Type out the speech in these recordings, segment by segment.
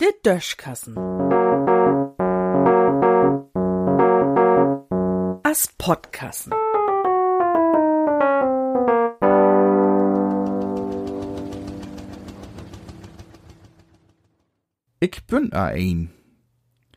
Der Döschkassen. As Podkassen. Ich bin ein.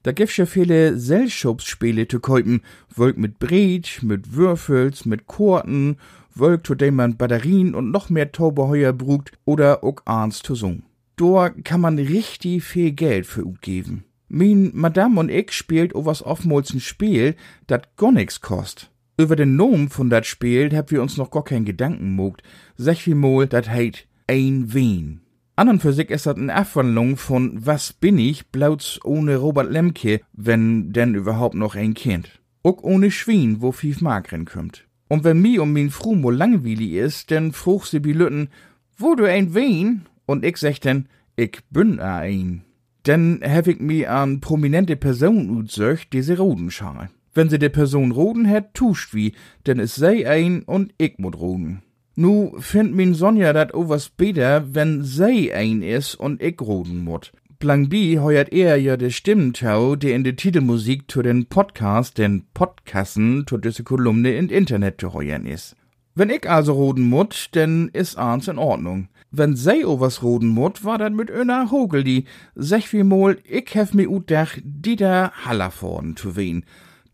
Da gibt's ja viele Selschubsspiele zu kaufen. Wolk mit Bret, mit Würfels, mit Korten, Wolk, zu dem man Batterien und noch mehr Taubeheuer brugt oder auch Arns zu sung. Da kann man richtig viel Geld für geben. Min Madame und ich spielt o was oftmals ein Spiel, dat gar nix kost. Über den Nom von dat Spiel hab wir uns noch gar kein Gedanken mogt. Sech wie mal, dat heit ein Wien. An und für sich ist das eine Abwandlung von Was bin ich, blauts ohne Robert Lemke, wenn denn überhaupt noch ein Kind. Auch ohne Schwien, wo fief Mark kommt. Und wenn mi um min Frumo langweilig ist, dann fruch sie bi Lütten, wo du ein Wien? Und ich sech denn, ich bin a ein. Denn hab ich mi an prominente Person utsöcht, die sie roden schal. Wenn sie de Person roden hat, tuscht wie, denn es sei ein und ich mut roden. Nu find min Sonja dat o was beter, wenn sei ein is und ich roden mut. Plan B heuert er ja de Stimmentau, der in de Titelmusik zu den Podcast, den Podcasten, zu diese Kolumne in Internet zu heuern is. Wenn ich also roden mut, denn is ahns in Ordnung. Wenn sei o was roden mut, war dat mit öner Hogel, die sech wie mol, ich hef mi ut dach Dieter Hallervorden zu wen.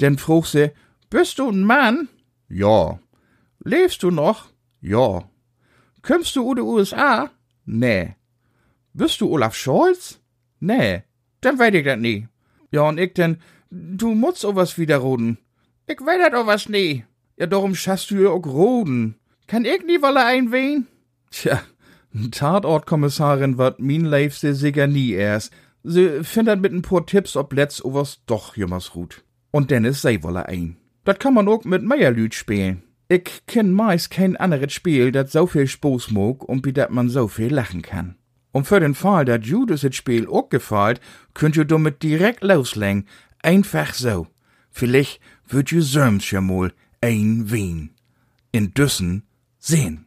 Denn fruch se, bist du n Mann? Ja. Lebst du noch? Ja. Kommst du u de USA? Nee. Bist du Olaf Scholz? Nee. Dann weet ich dat nie. Ja, und ich denn, du musst o was wieder roden. Ich weet dat o was nie. Ja, darum schaffst du ja auch roden. Kann ich nie wolle einwehen? Tja, Tatortkommissarin wird min leifste sicher nie erst. Sie findet mit ein paar Tipps, ob letzt o was doch jemals ruht. Und Dennis sei wolle ein. Dat kann man auch mit Meierlüt spielen. Ich kenn meist kein anderes Spiel, dat so viel Spaß mag und wie dat man so viel lachen kann. Und für den Fall, dat Judas das Spiel auch gefällt, könnt ihr damit direkt loslegen. Einfach so. Vielleicht würd ihr söms ja mal ein Wien. In Düssen sehen.